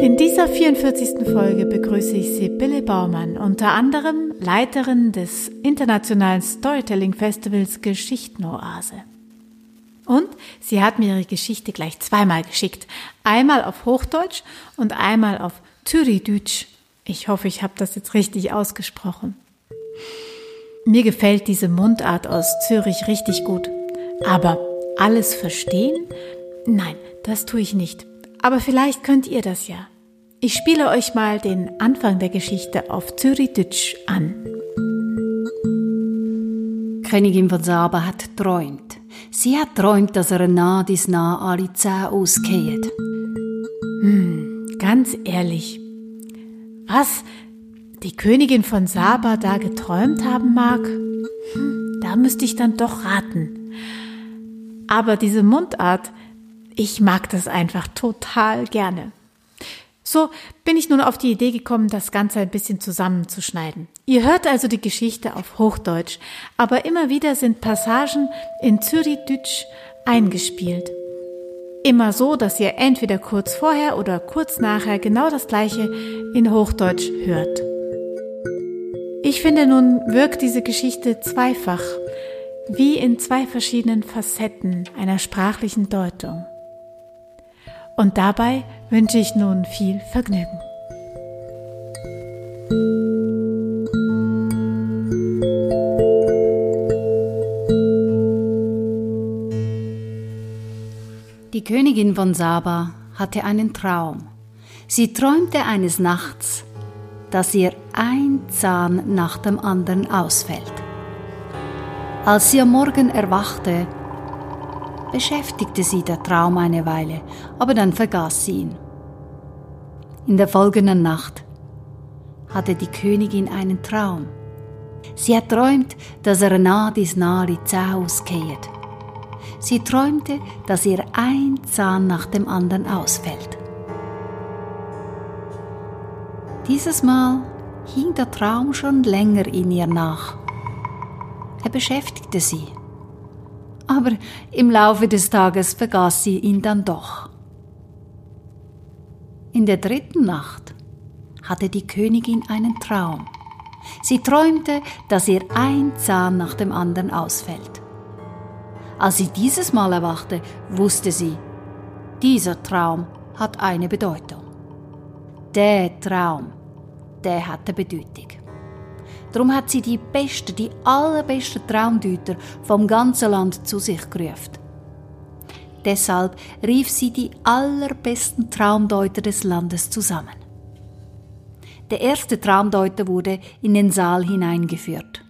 In dieser 44. Folge begrüße ich Sibylle Baumann, unter anderem Leiterin des Internationalen Storytelling Festivals Geschichtenoase. Und sie hat mir ihre Geschichte gleich zweimal geschickt. Einmal auf Hochdeutsch und einmal auf Zürichdeutsch. Ich hoffe, ich habe das jetzt richtig ausgesprochen. Mir gefällt diese Mundart aus Zürich richtig gut. Aber alles verstehen? Nein, das tue ich nicht. Aber vielleicht könnt ihr das ja. Ich spiele euch mal den Anfang der Geschichte auf Zürichdeutsch an. Königin von Saba hat träumt. Sie hat träumt, dass er nah dies nah alle Zähne ausgeht. Hm, ganz ehrlich. Was die Königin von Saba da geträumt haben mag, hm, da müsste ich dann doch raten. Aber diese Mundart, ich mag das einfach total gerne. So bin ich nun auf die Idee gekommen, das Ganze ein bisschen zusammenzuschneiden. Ihr hört also die Geschichte auf Hochdeutsch, aber immer wieder sind Passagen in Zürichdeutsch eingespielt. Immer so, dass ihr entweder kurz vorher oder kurz nachher genau das gleiche in Hochdeutsch hört. Ich finde nun wirkt diese Geschichte zweifach, wie in zwei verschiedenen Facetten einer sprachlichen Deutung. Und dabei wünsche ich nun viel Vergnügen. Die Königin von Saba hatte einen Traum. Sie träumte eines Nachts, dass ihr ein Zahn nach dem anderen ausfällt. Als sie am Morgen erwachte, beschäftigte sie der Traum eine Weile, aber dann vergaß sie ihn. In der folgenden Nacht hatte die Königin einen Traum. Sie hat träumt, dass er Nadis Nari Zaus geht. Sie träumte, dass ihr ein Zahn nach dem anderen ausfällt. Dieses Mal hing der Traum schon länger in ihr nach. Er beschäftigte sie aber im Laufe des Tages vergaß sie ihn dann doch. In der dritten Nacht hatte die Königin einen Traum. Sie träumte, dass ihr ein Zahn nach dem anderen ausfällt. Als sie dieses Mal erwachte, wusste sie, dieser Traum hat eine Bedeutung. Der Traum, der hatte Bedeutung. Darum hat sie die besten, die allerbesten Traumdeuter vom ganzen Land zu sich gerufen. Deshalb rief sie die allerbesten Traumdeuter des Landes zusammen. Der erste Traumdeuter wurde in den Saal hineingeführt.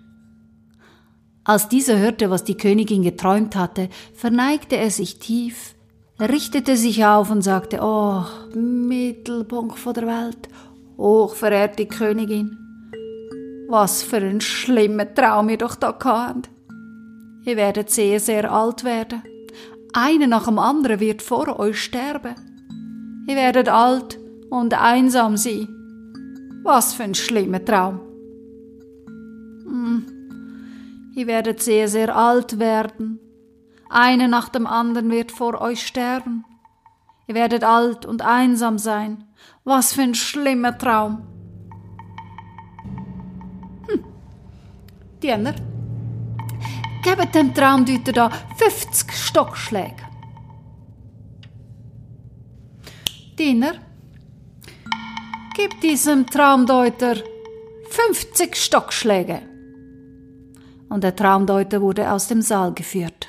Als dieser hörte, was die Königin geträumt hatte, verneigte er sich tief, richtete sich auf und sagte, Oh, Mittelpunkt der Welt, hochverehrte Königin, was für ein schlimmer Traum ihr doch da habt. Ihr werdet sehr, sehr alt werden. Einer nach dem anderen wird vor euch sterben. Ihr werdet alt und einsam sein. Was für ein schlimmer Traum. Hm. Ihr werdet sehr, sehr alt werden. Einer nach dem anderen wird vor euch sterben. Ihr werdet alt und einsam sein. Was für ein schlimmer Traum. Diener, gebt dem Traumdeuter da 50 Stockschläge. Diener, gib diesem Traumdeuter 50 Stockschläge. Und der Traumdeuter wurde aus dem Saal geführt.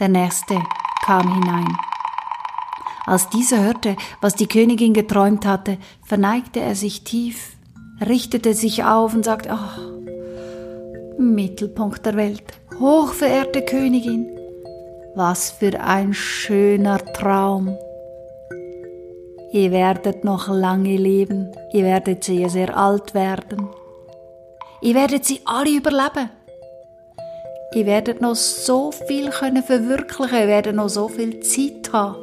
Der Nächste kam hinein. Als dieser hörte, was die Königin geträumt hatte, verneigte er sich tief, richtete sich auf und sagte, ach, Mittelpunkt der Welt, hochverehrte Königin. Was für ein schöner Traum. Ihr werdet noch lange leben, ihr werdet sehr, sehr alt werden. Ihr werdet sie alle überleben. Ihr werdet noch so viel können verwirklichen, ihr werdet noch so viel Zeit haben.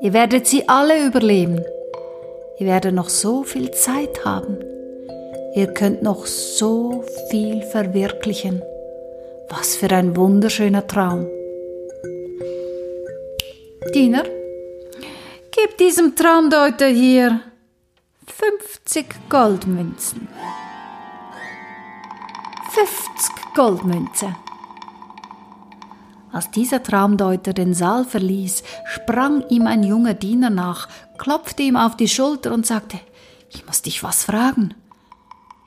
Ihr werdet sie alle überleben. Ihr werdet noch so viel Zeit haben. Ihr könnt noch so viel verwirklichen. Was für ein wunderschöner Traum. Diener, gib diesem Traumdeuter hier 50 Goldmünzen. 50 Goldmünzen. Als dieser Traumdeuter den Saal verließ, sprang ihm ein junger Diener nach, klopfte ihm auf die Schulter und sagte, ich muss dich was fragen.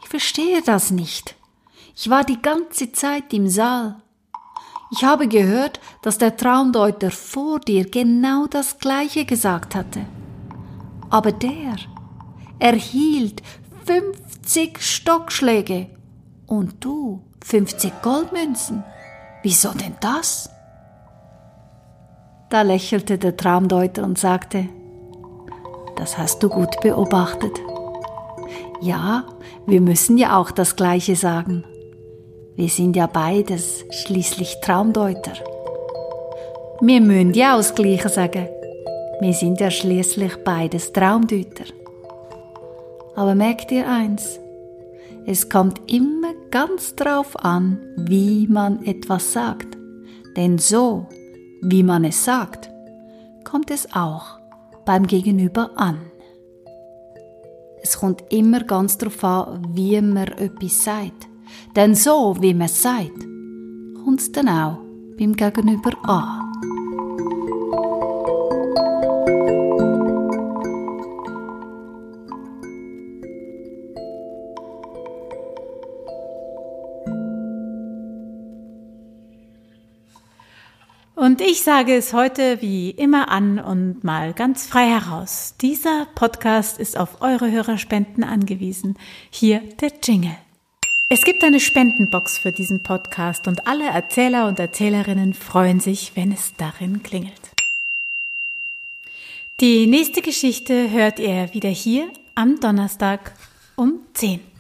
Ich verstehe das nicht. Ich war die ganze Zeit im Saal. Ich habe gehört, dass der Traumdeuter vor dir genau das gleiche gesagt hatte. Aber der erhielt 50 Stockschläge und du 50 Goldmünzen. Wieso denn das? Da lächelte der Traumdeuter und sagte, das hast du gut beobachtet. Ja, wir müssen ja auch das Gleiche sagen. Wir sind ja beides schließlich Traumdeuter. Wir müssen ja auch das Gleiche sagen. Wir sind ja schließlich beides Traumdeuter. Aber merkt ihr eins? Es kommt immer ganz drauf an, wie man etwas sagt. Denn so, wie man es sagt, kommt es auch beim Gegenüber an. Es kommt immer ganz darauf an, wie man etwas sagt. Denn so, wie man es sagt, kommt es dann auch beim Gegenüber an. Und ich sage es heute wie immer an und mal ganz frei heraus. Dieser Podcast ist auf eure Hörerspenden angewiesen. Hier der Jingle. Es gibt eine Spendenbox für diesen Podcast und alle Erzähler und Erzählerinnen freuen sich, wenn es darin klingelt. Die nächste Geschichte hört ihr wieder hier am Donnerstag um 10.